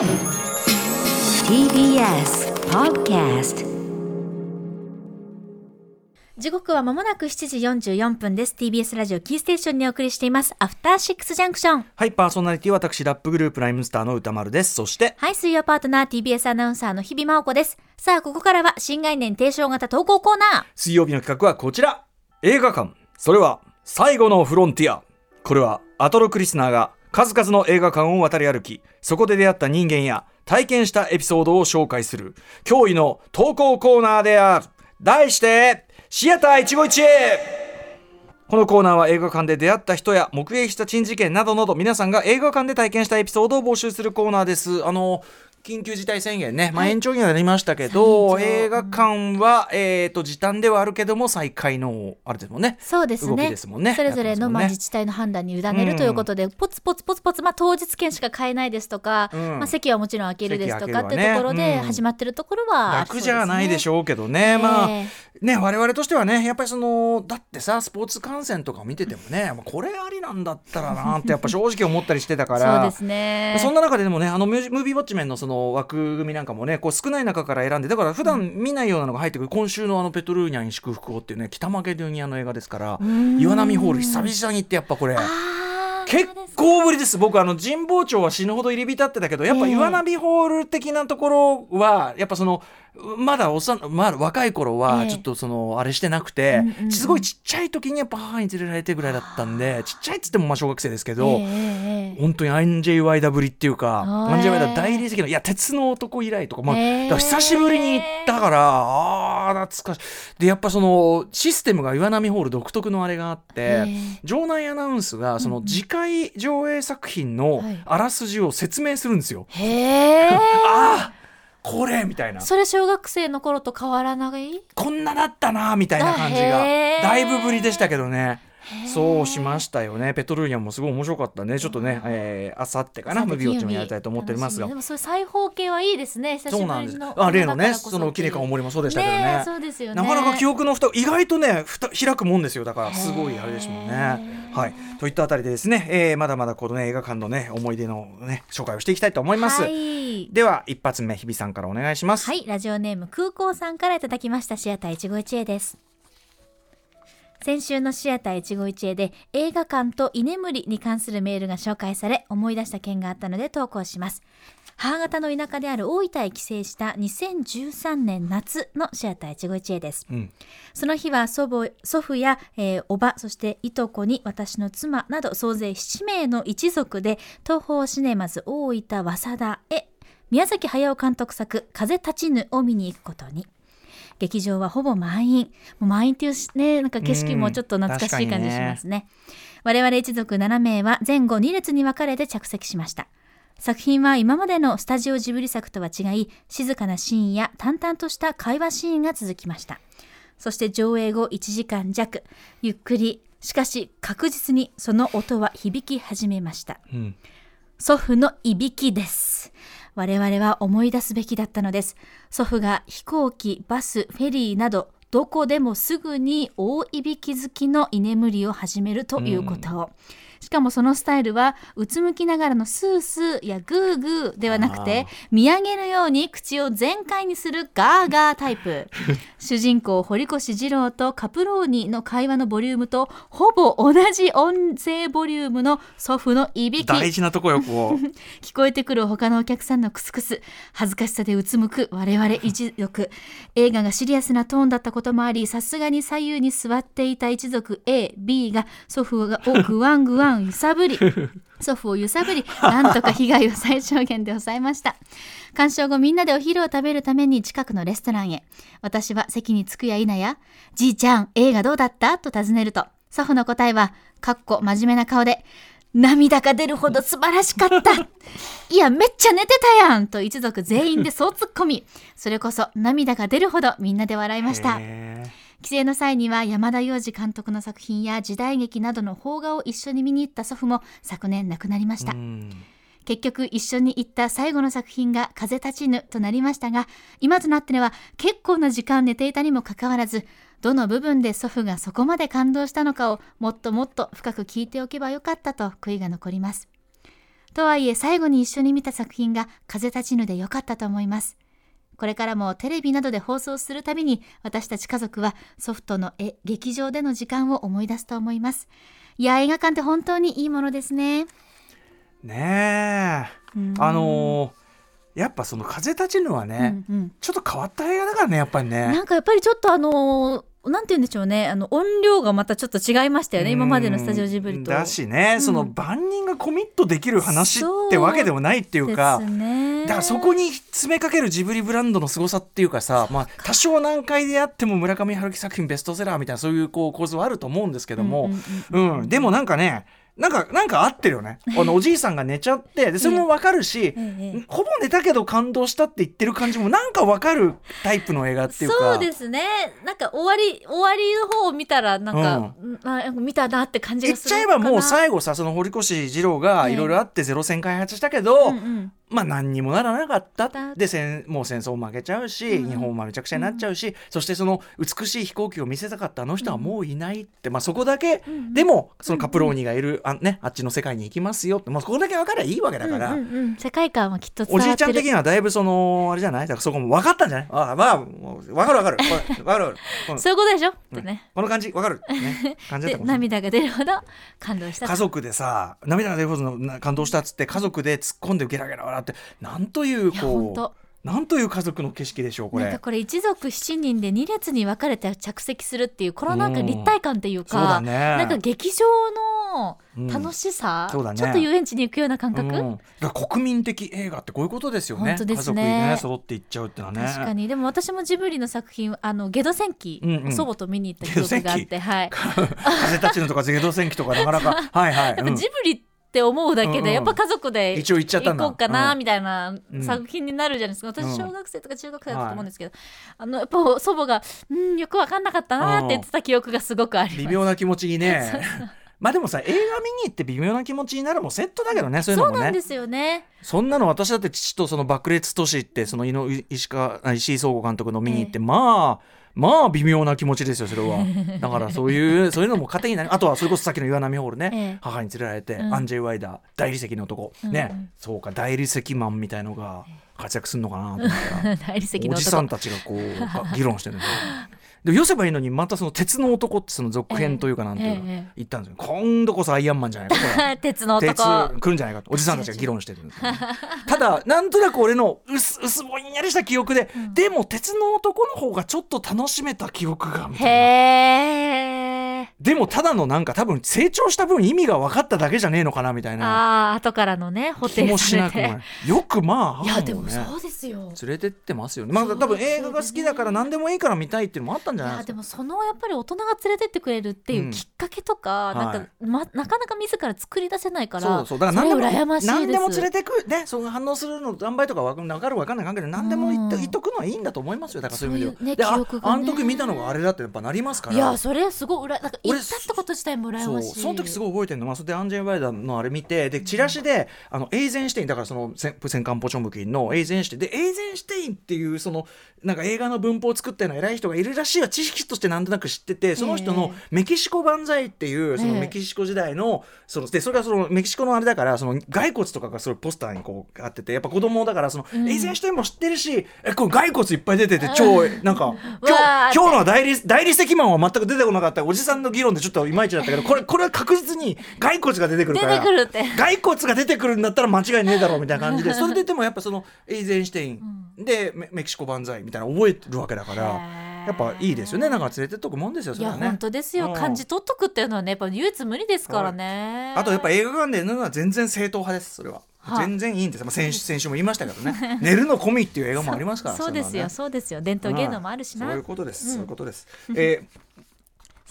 TBS Podcast 時刻は間もなく7時44分です TBS ラジオキーステーションにお送りしていますアフターシックスジャンクションはい、パーソナリティは私、ラップグループライムスターの歌丸です。そして、はい水曜パートナー TBS アナウンサーの日々真央子ですさあここからは新概念提唱型投稿コーナー水曜日の企画はこちら。映画館。それは、最後のフロンティア。これは、アトロクリスナーが数々の映画館を渡り歩き、そこで出会った人間や体験したエピソードを紹介する、驚異の投稿コーナーである。題して、シアター一期一会このコーナーは映画館で出会った人や目撃した珍事件などなど皆さんが映画館で体験したエピソードを募集するコーナーです。あの緊急事態宣言ね、まあ、延長にはなりましたけど、再延長。映画館は、えー、と時短ではあるけども再開のあれですもんね。そうです動きねですもんね。それぞれの、まあ、自治体の判断に委ねるということで、ポツポツポツポツ、まあ、当日券しか買えないですとか、うん。まあ、席はもちろん空けるですとかってところでうん。始まってるところは楽じゃないでしょょうけどね、まあえね我々としてはねやっぱりそのだってさスポーツ観戦とか見ててもね、まあこれありなんだったらなってやっぱ正直思ったりしてたから。そうですね。そんな中ででもねあのムービーウォッチメンのその枠組みなんかもねこう少ない中から選んでだから普段見ないようなのが入ってくる、今週のあのペトルーニャに祝福をっていうね北マケドニアの映画ですからん。岩波ホール久々に行ってやっぱこれ。結構ぶりです。僕あの神保町は死ぬほど入り浸ってたけどやっぱええ。岩波ホール的なところはやっぱそのまだおさ、まだ若い頃はええ。ちょっとそのあれしてなくて、うんうんうん。すごいちっちゃい時にやっぱ母に連れられてぐらいだったんでちっちゃいっつってもまあ小学生ですけど、ええええ本当にアンジェイ・ワイダぶりっていうかあー。アンジェイ・ワイダ大理石のいや鉄の男以来とか,、まあ久しぶりに行ったからあー懐かしい。でやっぱそのシステムが岩波ホール独特のあれがあって、場内アナウンスがその次回上映作品のはい。あらすじを説明するんですよ。ああこれみたいな。それ小学生の頃と変わらない？こんなだったなみたいな感じあがだいぶぶりでしたけどね。そうしましたよね。ペトルーニャもすごい面白かったね。ちょっとね、えー、あさってかな、ムービーウォッチもやりたいと思っておりますがで。もそういう裁縫系はいいですね久しぶりのそうなんです。あ、例のね、そのキリカおももりもそうでしたけどね。そうですよねなかなか記憶の蓋意外とね蓋開くもんですよだからすごいあれですもんへねー。はいといったあたりでですね、えーまだまだこの、ね、映画館のね思い出のね紹介をしていきたいと思います。はいでは一発目日比さんからお願いします。はい、ラジオネーム空港さんからいただきましたシアター一期一会です。先週のシアター一期一会で映画館と居眠りに関するメールが紹介され思い出した件があったので投稿します。母方の田舎である大分へ帰省した2013年夏のシアター一期一会です。うんその日は祖母祖父や、えーおばそしていとこに私の妻など総勢7名の一族で東宝シネマズ大分早稲田へ宮崎駿監督作「風立ちぬ」を見に行くことに。劇場はほぼ満員。もう満員っていうしねなんか景色もちょっと懐かしい感じしますね,、我々一族7名は前後2列に分かれて着席しました。作品は今までのスタジオジブリ作とは違い静かなシーンや淡々とした会話シーンが続きました。そして上映後1時間弱。ゆっくり。しかし確実にその音は響き始めました。うん。祖父のいびきです。我々は思い出すべきだったのです。祖父が飛行機、バス、フェリーなど、どこでもすぐに大いびき好きの居眠りを始めるということを。しかもそのスタイルは、うつむきながらのスースーやグーグーではなくて、見上げるように口を全開にするガーガータイプ。主人公堀越二郎とカプローニの会話のボリュームとほぼ同じ音声ボリュームの祖父のいびき。大事なとこよこう。聞こえてくる他のお客さんのクスクス恥ずかしさでうつむく我々一族映画がシリアスなトーンだったこともありさすがに左右に座っていた一族 AB が祖父がを グワングワン揺さぶり。祖父を揺さぶりなんとか被害を最小限で抑えました。鑑賞後みんなでお昼を食べるために近くのレストランへ。私は席に着くや否や「じいちゃん映画どうだった?」と尋ねると祖父の答えはかっこ真面目な顔で涙が出るほど素晴らしかった。いやめっちゃ寝てたやん！と一族全員でそう突っ込みそれこそ涙が出るほどみんなで笑いました。へ帰省の際には山田洋次監督の作品や時代劇などの邦画を一緒に見に行った祖父も昨年亡くなりました。結局一緒に行った最後の作品が風立ちぬとなりましたが今となっては結構な時間寝ていたにもかかわらずどの部分で祖父がそこまで感動したのかをもっともっと深く聞いておけばよかったと悔いが残ります。とはいえ最後に一緒に見た作品が風立ちぬで良かったと思います。これからもテレビなどで放送するたびに私たち家族はソフトの絵劇場での時間を思い出すと思います。いや映画館って本当にいいものですね。ねえうんあのーやっぱその風立ちぬはね、うんうんちょっと変わった映画だからねやっぱりねなんかやっぱりちょっとあのーなんて言うんでしょうね。あの音量がまたちょっと違いましたよね。今までのスタジオジブリと。だしね、うん。その万人がコミットできる話ってわけでもないっていうか。だからそこに詰めかけるジブリブランドの凄さっていうかさまあ多少難解であっても村上春樹作品ベストセラーみたいなそういうこう構図はあると思うんですけども、うんうん。うん。でもなんかねなんかなんか合ってるよね。あのおじいさんが寝ちゃってでそれもわかるし、ええほぼ寝たけど感動したって言ってる感じもなんかわかるタイプの映画っていうか。そうですね。なんか終わり終わりの方を見たらなんか、うん。あ見たなって感じ言っちゃえばもう最後さその堀越二郎がええいろいろあってゼロ戦開発したけど、うんうんまあ何にもならなかっただで戦もう戦争負けちゃうし、うん日本もめちゃくちゃになっちゃうし、そしてその美しい飛行機を見せたかったあの人はもういないって、まあそこだけ、うんでもそのカプローニがいるあ,、ね、あっちの世界に行きますよって、まあ、そこだけ分かりゃいいわけだから。うんうん。うん。世界観はきっと伝おじいちゃん。的にはだいぶそのあれじゃないだからそこも分かったん。じゃないああまあ分かる分かる分かる分かるそういうことでしょってね、この感じ分かる、ね、感じだった涙が出るほど感動した家族でさ涙が出るほどの感動したっつって家族で突っ込ん。でゲラゲラ笑ってなんというこうなんという家族の景色でしょうこれ。なんかこれ一族7人で2列に分かれて着席するっていうこのなんか立体感っていうそうだか、ね。なんか劇場の楽しさ、うんそうだね。ちょっと遊園地に行くような感覚、うん。国民的映画ってこういうことですよね。本当ですね。家族でね揃っていっちゃうってのはね。確かに。でも私もジブリの作品あのゲド戦記、うんうん。祖母と見に行った記憶があってはい。風立ちぬとかゼド戦記とかなかなか。はいはい、やっぱうんジブリって思うだけで、うんうん。やっぱ家族で一応行っちゃった行こうかな、うん。みたいなうん。作品になるじゃないですか。私うん。小学生とか中学生だったと思うんですけど、あのやっぱ祖母が「うんよく分かんなかったな」って言ってた記憶がすごくあります。微妙な気持ちにね。まあでもさ映画見に行って微妙な気持ちになるもセットだけどねそういうのもね。そうなんですよね。そんなの私だって父とその爆裂都市ってその石川あ石井壮吾監督の見に行って、え。まあまあ微妙な気持ちですよそれは。だからそういうそういうのも糧になるあとはそれこそさっきの岩波ホールね、ええ。母に連れられて、うん。アンジェイ・ワイダー大理石の男、うん。ね、うんそうか大理石マンみたいのが活躍するのかなと思ったら おじさん男たちがこうか議論してるんですよ。で寄せばいいのにまたその鉄の男ってその続編というかなんていうのええええ。言ったんですよ、今度こそアイアンマンじゃないか。これ鉄の鉄男来るんじゃないかと。おじさんたちが議論してるんですよ。ね、ただなんとなく俺の薄薄ぼんやりした記憶で、でも鉄の男の方がちょっと楽しめた記憶がみたいな。へえでもただのなんか多分成長した分意味が分かっただけじゃねえのかなみたいなああ後からのね補填されしなくもなて。いよくまあいやでもそうですよ。連れてってますよ。ねまあ多分映画が好きだから何でもいいから見たいっていうのもあったんじゃないですか。いやでもそのやっぱり大人が連れてってくれるっていうきっかけとか、うんなんか、ま、なかなか自ら作り出せないからそうそう。だから何でも羨ましい何でも連れてくねその反応するの何倍とか分かる分かんない関係で何でも言っとうん。言っとくのはいいんだと思いますよ。だからそういう意味では。ねね。あの時見たのがあれだってやっぱなりますから。いやそれすごい裏なんか行俺ったってこと自体も羨そうまし。いその時すごい覚えてるの。はそれでアンジェイ・ワイダーのあれ見てでチラシであのエイゼンシュテインだからその戦戦艦ポチョンムキンのエイゼンシュテインでエイゼンシュテインっていうそのなんか映画の文法を作ったような偉い人がいるらしいは知識としてなんとなく知っててその人のメキシコ万歳っていうそのええメキシコ時代のそのでそれがそのメキシコのあれだからその骸骨とかがすごいポスターにこうあっててやっぱ子供だからその、うん。エイゼンシュテインも知ってるしえこれ骸骨いっぱい出てて超なんかわ今ー日今日の大理大理石マンは全く出てこなかったおじさんの議論でちょっといまいちだったけどこれこれは確実に骸骨が出てくる出から骸骨が出てくるんだったら間違いねえだろうみたいな感じで それででもやっぱそのエイゼンシュテインでメメキシコ万歳みたいなの覚えてるわけだからやっぱいいですよね。なんか連れてっとくもんですよそれはね。本当ですよ、うん。感じ取っとくっていうのはねやっぱ唯一無二ですからね、あとやっぱ映画館で寝るのは全然正統派ですそれは、はい。全然いいんです、まあ、先週先週も言いましたけどね。寝るの込みっていう映画もありますから そうですよそうですよ。伝統芸能もあるしな、そういうことです、うん。そういうことです。え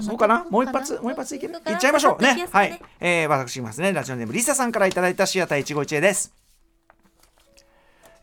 そうかな？もう一発？もう一発いける？いっちゃいましょう。ね。はい、えー、私いきますねラジオネームリサさんからいただいたシアター一期一会です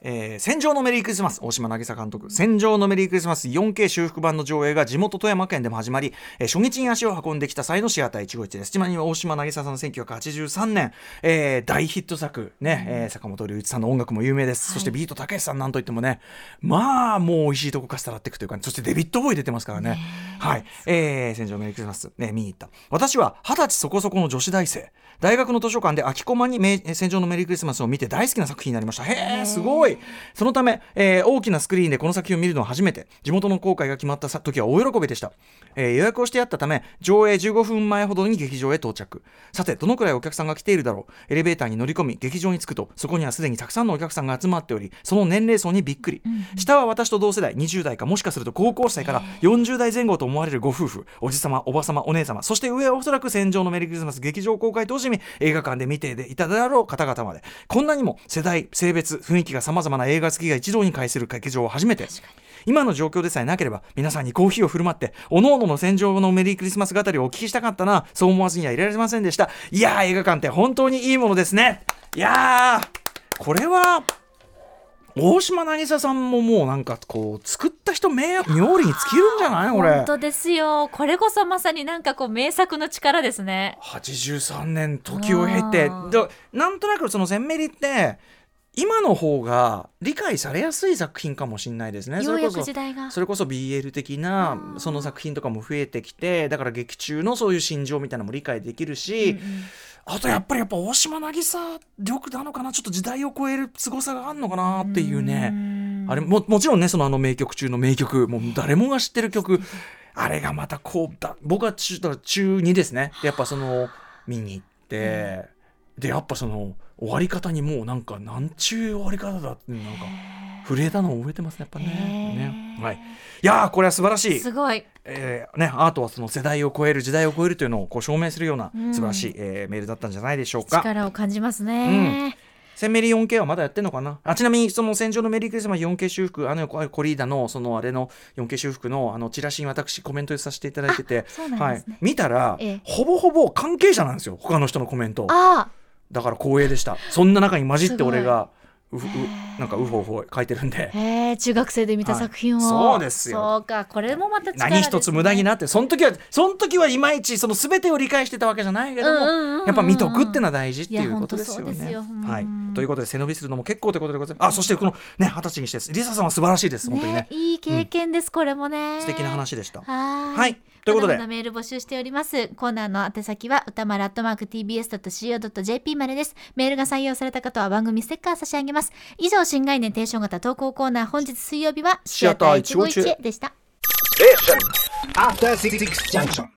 えー戦場のメリークリスマス大島渚監督。戦場のメリークリスマス 4K 修復版の上映が地元富山県でも始まり、えー初日に足を運んできた際のシアター151です。ちなみに大島渚さんの1983年、えー大ヒット作ね、えー坂本龍一さんの音楽も有名です、そしてビートたけしさんなんといってもねまあもう美味しいとこかしたらっていくというか、そしてデビッド・ボーイ出てますからね。はい、えー戦場のメリークリスマス、ね、見に行った。私は二十歳そこそこの女子大生。大学の図書館で空きコマにめ戦場のメリークリスマスを見て大好きな作品になりました。へえ。すごいそのため、えー大きなスクリーンでこの作品を見るのは初めて。地元の公開が決まったさ時は大喜びでした、えー予約をしてあったため上映15分前ほどに劇場へ到着。さてどのくらいお客さんが来ているだろう。エレベーターに乗り込み劇場に着くとそこにはすでにたくさんのお客さんが集まっておりその年齢層にびっくり、下は私と同世代20代かもしかすると高校生から40代前後と思われるご夫婦。おじさまおばさまお姉様そして上はおそらく戦場のメリークリスマス劇場公開当時に映画館で見ていただろう方々まで。こんなにも世代性別雰囲気がさまざまな映画好きが一堂に会する劇場は初めて。今の状況でさえなければ皆さんにコーヒーを振る舞っておのおのの戦場のメリークリスマス語りをお聞きしたかったな。そう思わずにはいられませんでした。いやー映画館って本当にいいものですね。いやーこれは大島渚さんももうなんかこう作った人名妙利に尽きるんじゃない？これ。本当ですよ。これこそまさになんかこう名作の力ですね。83年時を経て。うん。でなんとなくそのセンメリって今の方が理解されやすい作品かもしれないですね。ようやくそれこそ時代が。それこそ BL 的なその作品とかも増えてきてだから劇中のそういう心情みたいなのも理解できるし、あとやっぱりやっぱ大島渚力なのかなちょっと時代を超える凄さがあるのかなっていうね。あれももちろんねそのあの名曲中の名曲もう誰もが知ってる曲あれがまたこう だ僕は中だから中2ですね。でやっぱその見に行って、でやっぱその終わり方にもうなんかなんちゅう終わり方だってなんか震えたのを覚えてますねやっぱね。ね。はい。いやーこれは素晴らしい。すごい。えーね、アートはその世代を超える時代を超えるというのをこう証明するようなうん。素晴らしい、えーメールだったんじゃないでしょうか。力を感じますね、センメリ 4K はまだやってんのかな？あちなみにその戦場のメリークリスマス 4K 修復あのコリーダのそのあれの 4K 修復のあのチラシに私コメントさせていただいてて。あそうなんはい。見たら、ええ。ほぼほぼ関係者なんですよ他の人のコメント。あだから光栄でした。そんな中に混じって俺がううなんかウホウホ書いてるんで。あへえ中学生で見た作品を、はい。そうですよ。そうかこれもまたね、何一つ無駄になってその時はその時はいまいちその全てを理解してたわけじゃないけども、うんうんうんうんやっぱ見とくってのは大事っていいうやことですよね。本当そうですよ。うんはい、ということで背伸びするのも結構ということでございます。あそしてこのね二十歳にしてリサさんは素晴らしいです本当にね。いい経験です、これもね。素敵な話でした。ははい。ということで。メール募集しております。コーナーの宛先は歌丸アットマーク tbs.co.jp までです。メールが採用された方は番組ステッカー差し上げます以上新概念提唱型投稿コーナー本日水曜日はシアター151でした。